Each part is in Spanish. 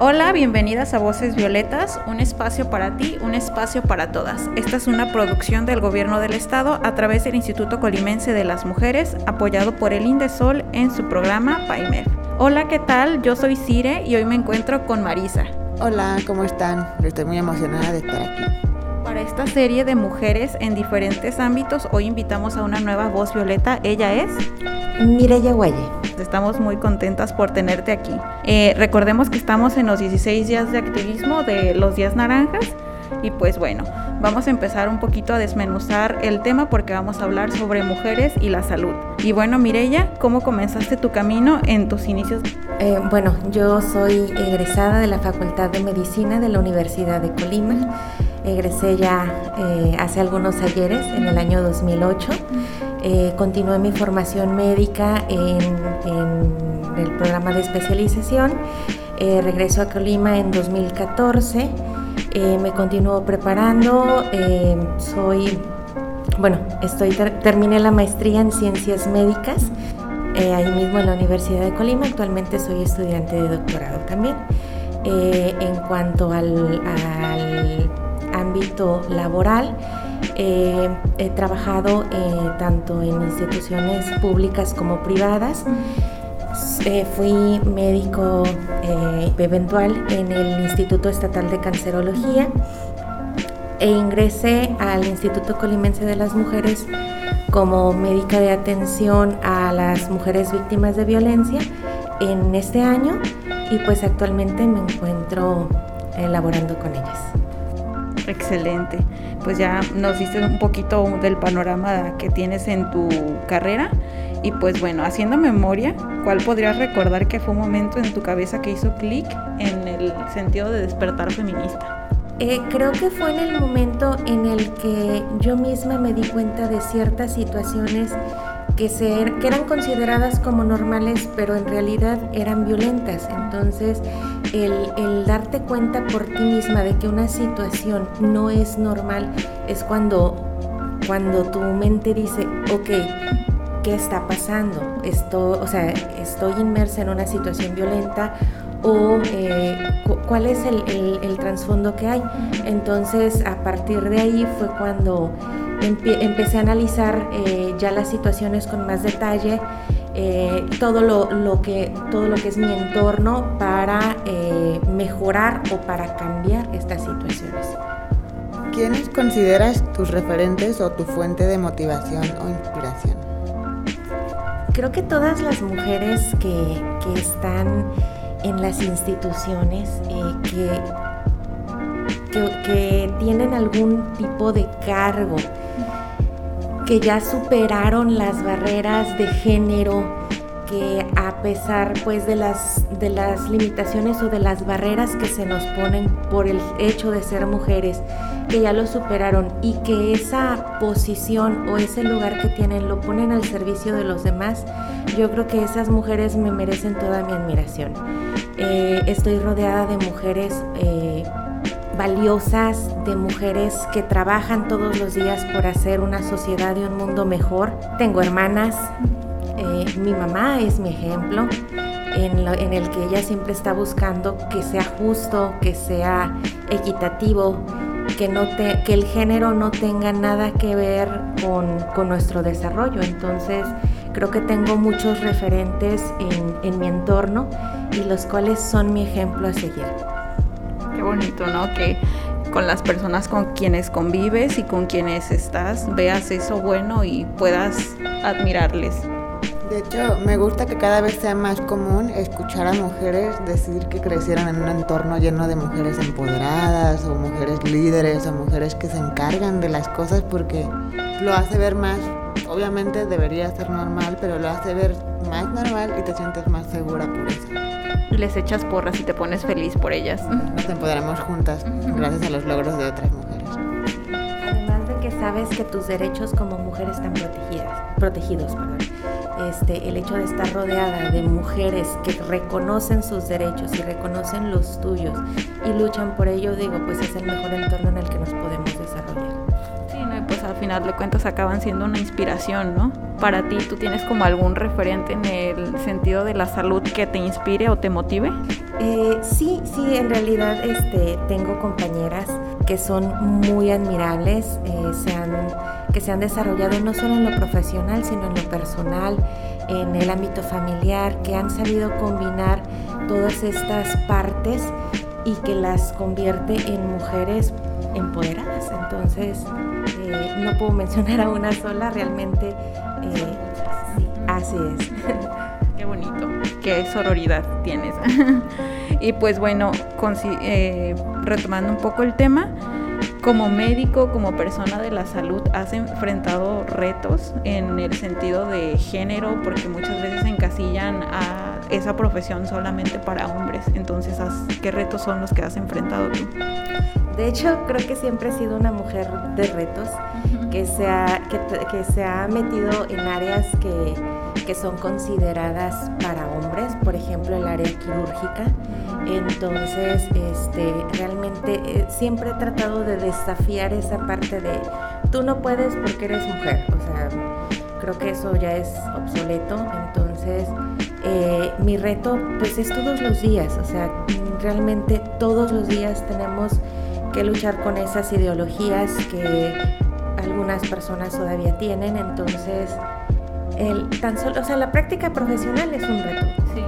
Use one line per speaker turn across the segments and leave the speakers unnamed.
Hola, bienvenidas a Voces Violetas, un espacio para ti, un espacio para todas. Esta es una producción del Gobierno del Estado a través del Instituto Colimense de las Mujeres, apoyado por el Indesol en su programa PAIMER. Hola, ¿qué tal? Yo soy Cire y hoy me encuentro con Marisa.
Hola, ¿cómo están? Estoy muy emocionada de estar aquí.
Para esta serie de mujeres en diferentes ámbitos, hoy invitamos a una nueva voz violeta. Ella es
Mireya Guaye.
Estamos muy contentas por tenerte aquí. Eh, recordemos que estamos en los 16 días de activismo de los días naranjas y pues bueno, vamos a empezar un poquito a desmenuzar el tema porque vamos a hablar sobre mujeres y la salud. Y bueno, Mireya, ¿cómo comenzaste tu camino en tus inicios?
Eh, bueno, yo soy egresada de la Facultad de Medicina de la Universidad de Colima. Egresé ya eh, hace algunos ayeres, en el año 2008. Eh, continué mi formación médica en, el programa de especialización. Eh, regreso a Colima en 2014. Eh, me continúo preparando. soy, bueno, estoy terminé la maestría en ciencias médicas ahí mismo en la Universidad de Colima. Actualmente soy estudiante de doctorado también. en cuanto al ámbito laboral, eh, he trabajado eh, tanto en instituciones públicas como privadas. Eh, fui médico eventual en el Instituto Estatal de Cancerología e ingresé al Instituto Colimense de las Mujeres como médica de atención a las mujeres víctimas de violencia en este año y pues actualmente me encuentro elaborando con ellas.
Excelente. Pues ya nos diste un poquito del panorama que tienes en tu carrera. Y pues bueno, haciendo memoria, ¿cuál podrías recordar que fue un momento en tu cabeza que hizo clic en el sentido de despertar feminista?
Eh, creo que fue en el momento en el que yo misma me di cuenta de ciertas situaciones que, que eran consideradas como normales, pero en realidad eran violentas. Entonces, el, darte cuenta por ti misma de que una situación no es normal es cuando, cuando tu mente dice, ok, ¿qué está pasando? Esto, o sea, estoy inmersa en una situación violenta o eh, cuál es el, el trasfondo que hay. Entonces, a partir de ahí fue cuando empecé a analizar eh, ya las situaciones con más detalle, eh, todo, lo, que, todo lo que es mi entorno para eh, mejorar o para cambiar estas situaciones.
¿Quiénes consideras tus referentes o tu fuente de motivación o inspiración?
Creo que todas las mujeres que, que están en las instituciones, que, que, que tienen algún tipo de cargo, que ya superaron las barreras de género, que a pesar pues de las, de las limitaciones o de las barreras que se nos ponen por el hecho de ser mujeres, que ya lo superaron y que esa posición o ese lugar que tienen lo ponen al servicio de los demás, yo creo que esas mujeres me merecen toda mi admiración. Eh, estoy rodeada de mujeres eh, valiosas, de mujeres que trabajan todos los días por hacer una sociedad y un mundo mejor. Tengo hermanas, eh, mi mamá es mi ejemplo. En, en, el que ella siempre está buscando que sea justo, que sea equitativo, que, no que el género no tenga nada que ver con, nuestro desarrollo. Entonces, creo que tengo muchos referentes en, en mi entorno y los cuales son mi ejemplo a seguir.
Bonito, ¿no? Que con las personas con quienes convives y con quienes estás veas eso bueno y puedas admirarles.
De hecho, me gusta que cada vez sea más común escuchar a mujeres decir que crecieron en un entorno lleno de mujeres empoderadas o mujeres líderes o mujeres que se encargan de las cosas porque lo hace ver más, obviamente debería ser normal, pero lo hace ver más normal y te sientes más segura por eso.
Y les echas porras y te pones feliz por ellas.
Nos empoderamos juntas gracias a los logros de otras mujeres.
Además de que sabes que tus derechos como mujer están protegidas, protegidos, perdón. Este, el hecho de estar rodeada de mujeres que reconocen sus derechos y reconocen los tuyos y luchan por ello, digo, pues es el mejor entorno en el que nos podemos
final de cuentas acaban siendo una inspiración, ¿no? Para ti, ¿tú tienes como algún referente en el sentido de la salud que te inspire o te motive?
Eh, sí, sí, en realidad este, tengo compañeras que son muy admirables, eh, se han que se han desarrollado no solo en lo profesional, sino en lo personal, en el ámbito familiar, que han sabido combinar todas estas partes y que las convierte en mujeres empoderadas. Entonces, eh, no puedo mencionar a una sola, realmente eh, así es.
Qué bonito, qué sororidad tienes. y pues bueno, eh, retomando un poco el tema, como médico, como persona de la salud, has enfrentado retos en el sentido de género, porque muchas veces encasillan a esa profesión solamente para hombres. Entonces, ¿qué retos son los que has enfrentado tú?
De hecho, creo que siempre he sido una mujer de retos, que, se ha, que, se ha metido en áreas que, que son consideradas para hombres, por ejemplo, el área quirúrgica entonces, este, realmente eh, siempre he tratado de desafiar esa parte de tú no puedes porque eres mujer. O sea, creo que eso ya es obsoleto. Entonces, eh, mi reto pues es todos los días. O sea, realmente todos los días tenemos que luchar con esas ideologías que algunas personas todavía tienen. Entonces, el, tan solo, o sea, la práctica profesional es un reto.
Sí,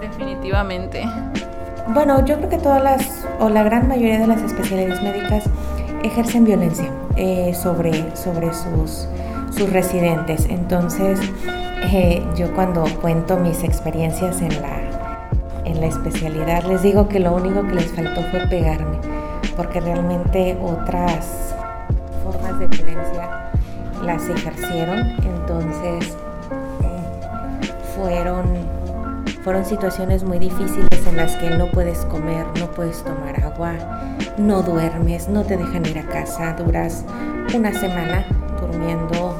definitivamente.
Bueno, yo creo que todas las, o la gran mayoría de las especialidades médicas ejercen violencia eh, sobre, sobre sus, sus residentes. Entonces, eh, yo cuando cuento mis experiencias en la, en la especialidad, les digo que lo único que les faltó fue pegarme, porque realmente otras formas de violencia las ejercieron. Entonces, fueron fueron situaciones muy difíciles en las que no puedes comer, no puedes tomar agua, no duermes, no te dejan ir a casa, duras una semana durmiendo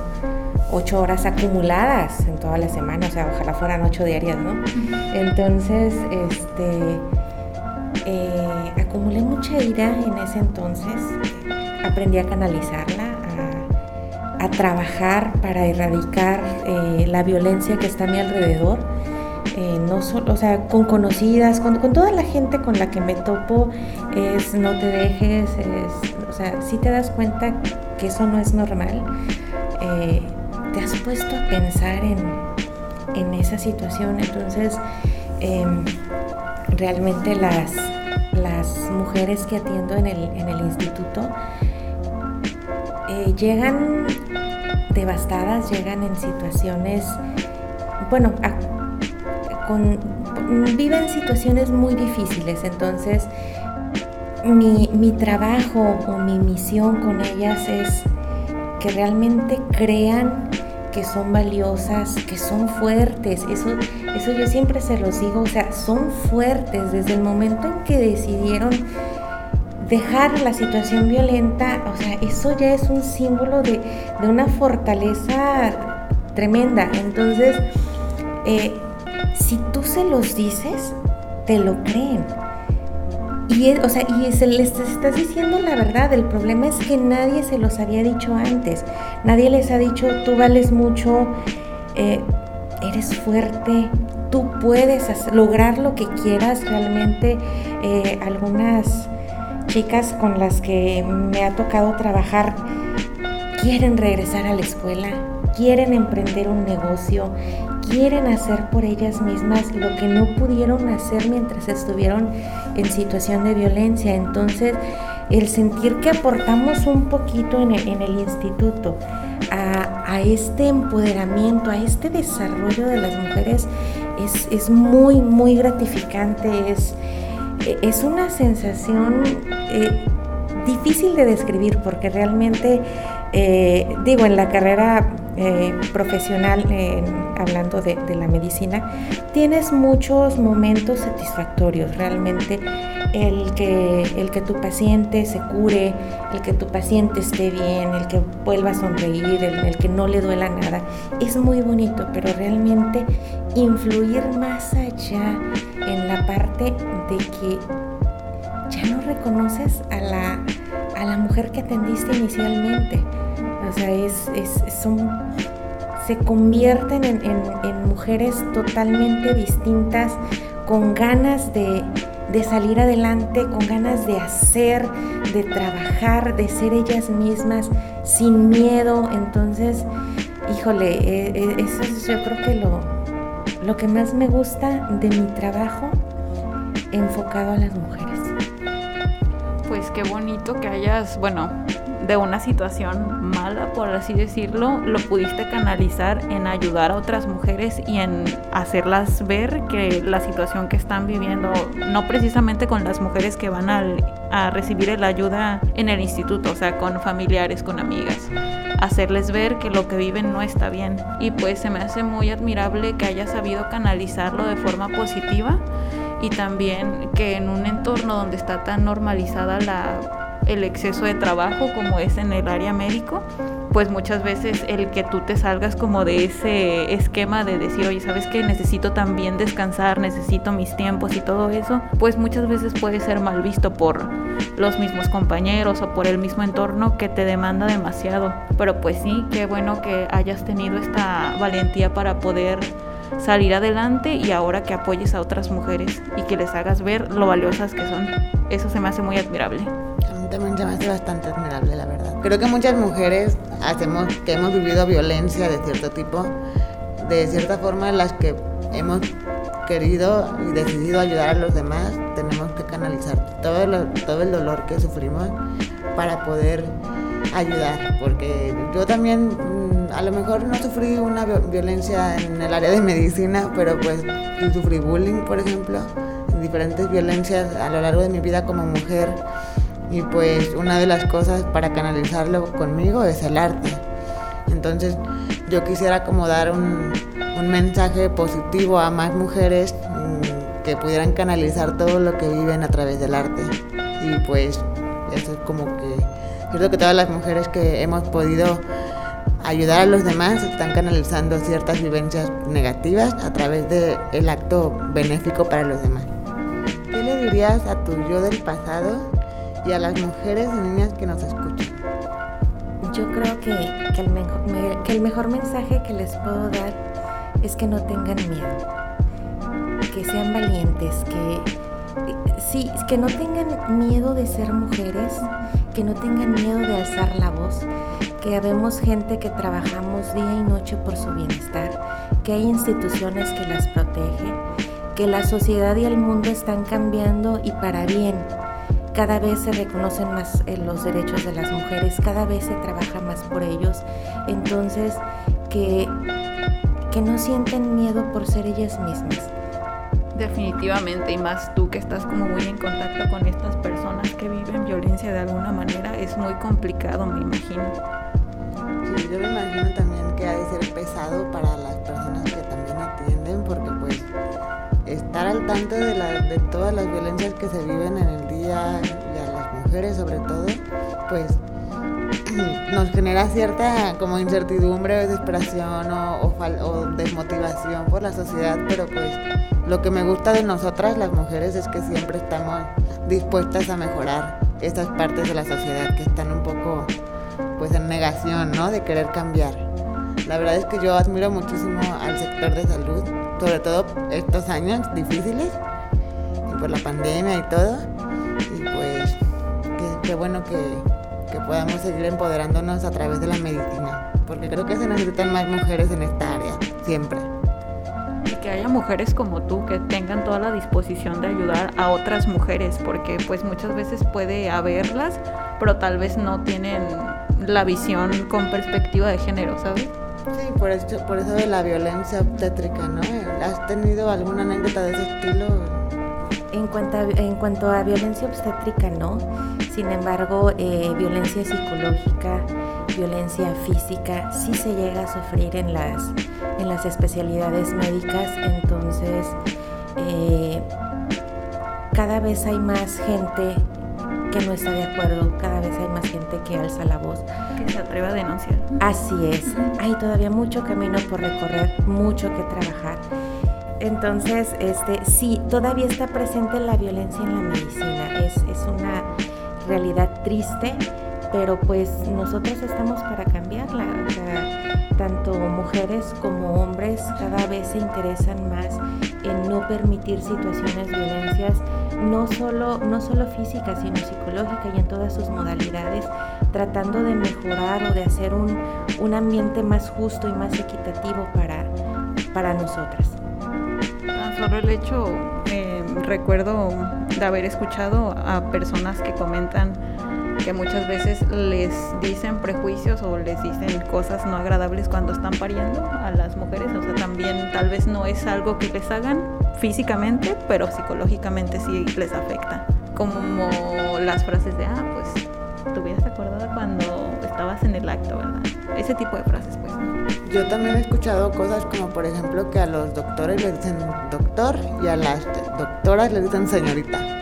ocho horas acumuladas en toda la semana, o sea, ojalá fueran ocho diarias, ¿no? Entonces, este, eh, acumulé mucha ira en ese entonces, aprendí a canalizarla, a, trabajar para erradicar eh, la violencia que está a mi alrededor. Eh, no solo, o sea, con conocidas, con, toda la gente con la que me topo, es no te dejes, o sea, si te das cuenta que eso no es normal, eh, te has puesto a pensar en, en esa situación, entonces em, realmente las, las mujeres que atiendo en el, en el instituto eh, llegan devastadas, llegan en situaciones, bueno, viven situaciones muy difíciles, entonces mi, mi trabajo o mi misión con ellas es que realmente crean que son valiosas, que son fuertes. Eso, eso yo siempre se los digo, o sea, son fuertes desde el momento en que decidieron dejar la situación violenta, o sea, eso ya es un símbolo de, de una fortaleza tremenda. Entonces, eh, si tú se los dices, te lo creen. Y, o sea, y se les estás diciendo la verdad. El problema es que nadie se los había dicho antes. Nadie les ha dicho, tú vales mucho, eh, eres fuerte, tú puedes lograr lo que quieras. Realmente eh, algunas chicas con las que me ha tocado trabajar quieren regresar a la escuela, quieren emprender un negocio, quieren hacer por ellas mismas lo que no pudieron hacer mientras estuvieron en situación de violencia. Entonces, el sentir que aportamos un poquito en el, instituto a, este empoderamiento, a este desarrollo de las mujeres, es, muy, muy gratificante. Es, es una sensación eh, difícil de describir porque realmente eh, digo, en la carrera eh, profesional, hablando de, la medicina, tienes muchos momentos satisfactorios. Realmente el que, el que tu paciente se cure, el que tu paciente esté bien, el que vuelva a sonreír, el, el que no le duela nada, es muy bonito, pero realmente influir más allá en la parte de que ya no reconoces a la, a la mujer que atendiste inicialmente. O sea, es, son, se convierten en, mujeres totalmente distintas, con ganas de, salir adelante, con ganas de hacer, de trabajar, de ser ellas mismas, sin miedo. Entonces, híjole, e, e, eso es yo creo que lo, lo que más me gusta de mi trabajo enfocado a las mujeres.
Qué bonito que hayas, bueno, de una situación mala, por así decirlo, lo pudiste canalizar en ayudar a otras mujeres y en hacerlas ver que la situación que están viviendo, no precisamente con las mujeres que van a recibir la ayuda en el instituto, o sea, con familiares, con amigas, hacerles ver que lo que viven no está bien. Y pues se me hace muy admirable que haya sabido canalizarlo de forma positiva y también que en un entorno donde está tan normalizada la el exceso de trabajo como es en el área médico, pues muchas veces el que tú te salgas como de ese esquema de decir, oye, ¿sabes qué? Necesito también descansar, necesito mis tiempos y todo eso, pues muchas veces puede ser mal visto por los mismos compañeros o por el mismo entorno que te demanda demasiado. Pero pues sí, qué bueno que hayas tenido esta valentía para poder salir adelante y ahora que apoyes a otras mujeres y que les hagas ver lo valiosas que son. Eso se me hace muy admirable.
También se me hace bastante admirable, la verdad. Creo que muchas mujeres hacemos, que hemos vivido violencia de cierto tipo, de cierta forma las que hemos querido y decidido ayudar a los demás, tenemos que canalizar todo, todo el dolor que sufrimos para poder ayudar, porque yo también mm, a lo mejor no sufrí una violencia en el área de medicina, pero pues sufrí bullying, por ejemplo, diferentes violencias a lo largo de mi vida como mujer y pues una de las cosas para canalizarlo conmigo es el arte. Entonces yo quisiera como dar un, un mensaje positivo a más mujeres mm, que pudieran canalizar todo lo que viven a través del arte. Y pues eso es como que Creo que todas las mujeres que hemos podido ayudar a los demás están canalizando ciertas vivencias negativas a través del el acto benéfico para los demás. ¿Qué le dirías a tu yo del pasado y a las mujeres y niñas que nos escuchan?
Yo creo que, que, el mejor, que el mejor mensaje que les puedo dar es que no tengan miedo, que sean valientes, que sí, que no tengan miedo de ser mujeres, que no tengan miedo de alzar la voz, que habemos gente que trabajamos día y noche por su bienestar, que hay instituciones que las protegen, que la sociedad y el mundo están cambiando y para bien. Cada vez se reconocen más eh, los derechos de las mujeres, cada vez se trabaja más por ellos. Entonces, que, que no sienten miedo por ser ellas mismas
Definitivamente, y más tú que estás como muy en contacto con estas personas que viven violencia de alguna manera, es muy complicado, me imagino.
Sí, yo me imagino también que ha de ser pesado para las personas que también atienden, porque pues estar al tanto de, de todas las violencias que se viven en el día y a las mujeres sobre todo, pues nos genera cierta como incertidumbre, desesperación o, o desmotivación por la sociedad, pero pues lo que me gusta de nosotras las mujeres es que siempre estamos dispuestas a mejorar esas partes de la sociedad que están un poco pues en negación, ¿no? De querer cambiar. La verdad es que yo admiro muchísimo al sector de salud, sobre todo estos años difíciles y por la pandemia y todo. Y pues qué, bueno que, que podamos seguir empoderándonos a través de la medicina, porque creo que se necesitan más mujeres en esta área, siempre
que haya mujeres como tú que tengan toda la disposición de ayudar a otras mujeres, porque pues muchas veces puede haberlas, pero tal vez no tienen la visión con perspectiva de género, ¿sabes?
Sí, por eso, por eso de la violencia obstétrica, ¿no? ¿Has tenido alguna anécdota de ese estilo?
En cuanto a, en cuanto a violencia obstétrica, no. Sin embargo, eh, violencia psicológica, violencia física sí se llega a sufrir en las, en las especialidades médicas, entonces eh, cada vez hay más gente que no está de acuerdo, cada vez hay más gente que alza la voz.
Que se atreve a denunciar.
Así es, hay todavía mucho camino por recorrer, mucho que trabajar. Entonces, este, sí, todavía está presente la violencia en la medicina, es, es una realidad triste, pero pues nosotros estamos para cambiarla. O sea, tanto mujeres como hombres cada vez se interesan más en no permitir situaciones violencias, no solo, no solo física, sino psicológica y en todas sus modalidades, tratando de mejorar o de hacer un, un ambiente más justo y más equitativo para, para nosotras.
Tan solo el hecho, eh, recuerdo de haber escuchado a personas que comentan que muchas veces les dicen prejuicios o les dicen cosas no agradables cuando están pariendo a las mujeres. O sea, también tal vez no es algo que les hagan físicamente, pero psicológicamente sí les afecta. Como las frases de, ah, pues te hubieras acordado cuando estabas en el acto, ¿verdad? Ese tipo de frases, pues.
Yo también he escuchado cosas como, por ejemplo, que a los doctores les dicen doctor y a las doctoras les dicen señorita.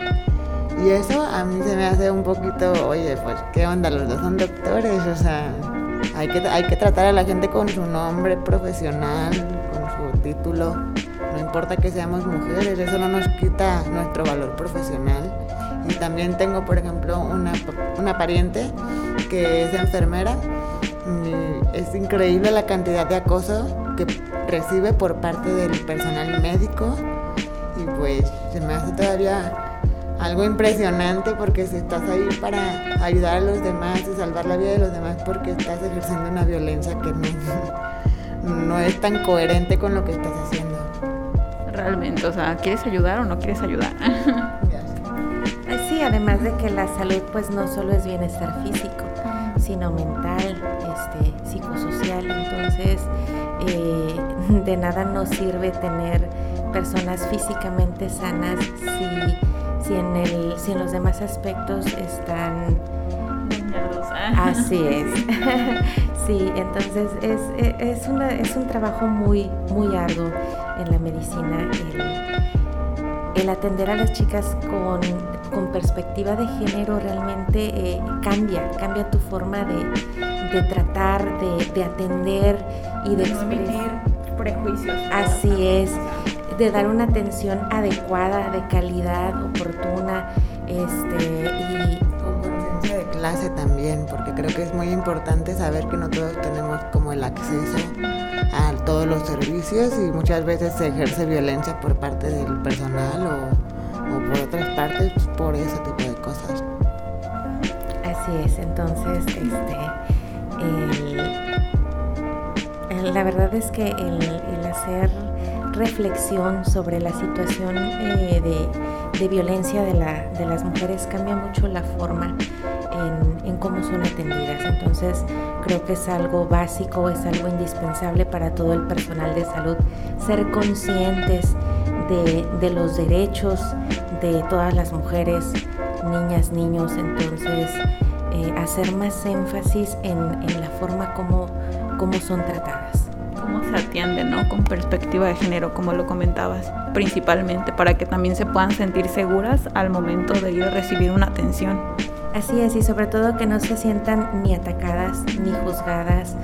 Y eso a mí se me hace un poquito, oye, pues, ¿qué onda? Los dos son doctores, o sea, hay que, hay que tratar a la gente con su nombre profesional, con su título. No importa que seamos mujeres, eso no nos quita nuestro valor profesional. Y también tengo, por ejemplo, una, una pariente que es enfermera. Y es increíble la cantidad de acoso que recibe por parte del personal médico. Y pues se me hace todavía algo impresionante porque si estás ahí para ayudar a los demás y salvar la vida de los demás porque estás ejerciendo una violencia que no, no es tan coherente con lo que estás haciendo.
Realmente, o sea, ¿quieres ayudar o no quieres ayudar?
Sí, además de que la salud pues no solo es bienestar físico, sino mental, este, psicosocial. Entonces, eh, de nada nos sirve tener personas físicamente sanas si, si, en el, si en los demás aspectos están Así es. sí, entonces es, es, una, es un trabajo muy, muy arduo en la medicina el, el atender a las chicas con, con perspectiva de género realmente eh, cambia, cambia tu forma de, de tratar, de, de, atender y de
no emitir prejuicios.
Así es, de dar una atención adecuada, de calidad, oportuna, este, y
con conciencia de clase también, porque creo que es muy importante saber que no todos tenemos como el acceso a todos los servicios y muchas veces se ejerce violencia por parte del personal o, o por otras partes por ese tipo de cosas.
Así es, entonces, este, el, el, la verdad es que el, el, hacer reflexión sobre la situación eh, de, violencia de, la, de, las mujeres cambia mucho la forma en, cómo son atendidas. Entonces, creo que es algo básico, es algo indispensable para todo el personal de salud ser conscientes de, los derechos de todas las mujeres, niñas, niños, entonces eh, hacer más énfasis en, en la forma como, como, son tratadas.
Se atiende, ¿no? Con perspectiva de género, como lo comentabas, principalmente para que también se puedan sentir seguras al momento de ir a recibir una atención.
Así es, y sobre todo que no se sientan ni atacadas, ni juzgadas,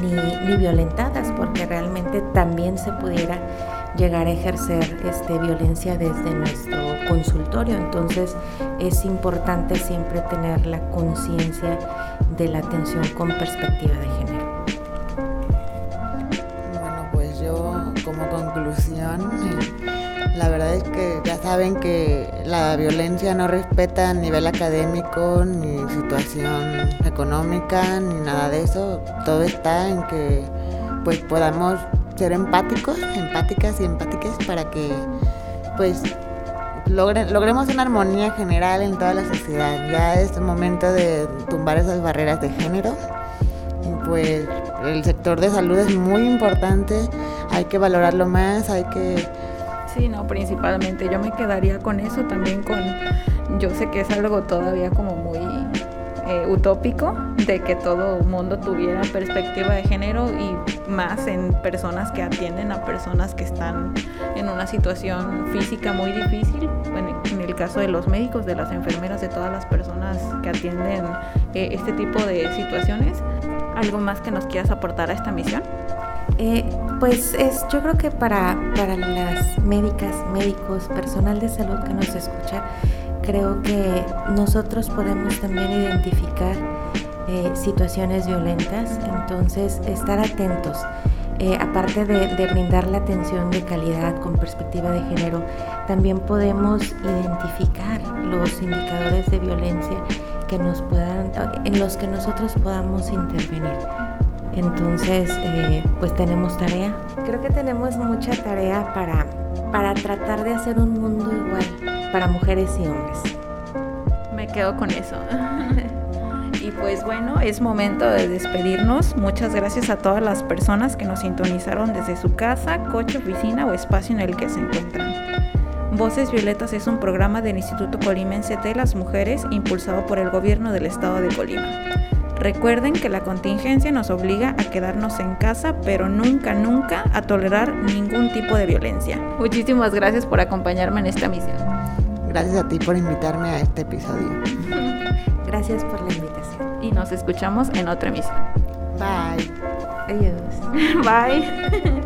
ni, ni violentadas, porque realmente también se pudiera llegar a ejercer este, violencia desde nuestro consultorio. Entonces es importante siempre tener la conciencia de la atención con perspectiva de género.
Conclusión, la verdad es que ya saben que la violencia no respeta nivel académico, ni situación económica, ni nada de eso. Todo está en que pues podamos ser empáticos, empáticas y empáticas para que pues logre, logremos una armonía general en toda la sociedad. Ya es momento de tumbar esas barreras de género. Y pues el sector de salud es muy importante, hay que valorarlo más, hay que...
Sí, no, principalmente yo me quedaría con eso, también con, yo sé que es algo todavía como muy eh, utópico de que todo mundo tuviera perspectiva de género y más en personas que atienden a personas que están en una situación física muy difícil. en el caso de los médicos, de las enfermeras, de todas las personas que atienden eh, este tipo de situaciones. ¿Algo más que nos quieras aportar a esta misión?
Eh, pues es, yo creo que para, para las médicas, médicos, personal de salud que nos escucha, creo que nosotros podemos también identificar eh, situaciones violentas, entonces estar atentos. Eh, aparte de, de, brindar la atención de calidad con perspectiva de género, también podemos identificar los indicadores de violencia que nos puedan, en los que nosotros podamos intervenir. Entonces, eh, pues tenemos tarea. Creo que tenemos mucha tarea para, para tratar de hacer un mundo igual para mujeres y hombres.
Me quedo con eso. y pues bueno, es momento de despedirnos. Muchas gracias a todas las personas que nos sintonizaron desde su casa, coche, oficina o espacio en el que se encuentran. Voces Violetas es un programa del Instituto Colimense de las Mujeres impulsado por el gobierno del estado de Colima. Recuerden que la contingencia nos obliga a quedarnos en casa, pero nunca, nunca a tolerar ningún tipo de violencia. Muchísimas gracias por acompañarme en esta misión.
Gracias a ti por invitarme a este episodio.
Gracias por la invitación.
Y nos escuchamos en otra emisión.
Bye.
Adiós.
Bye.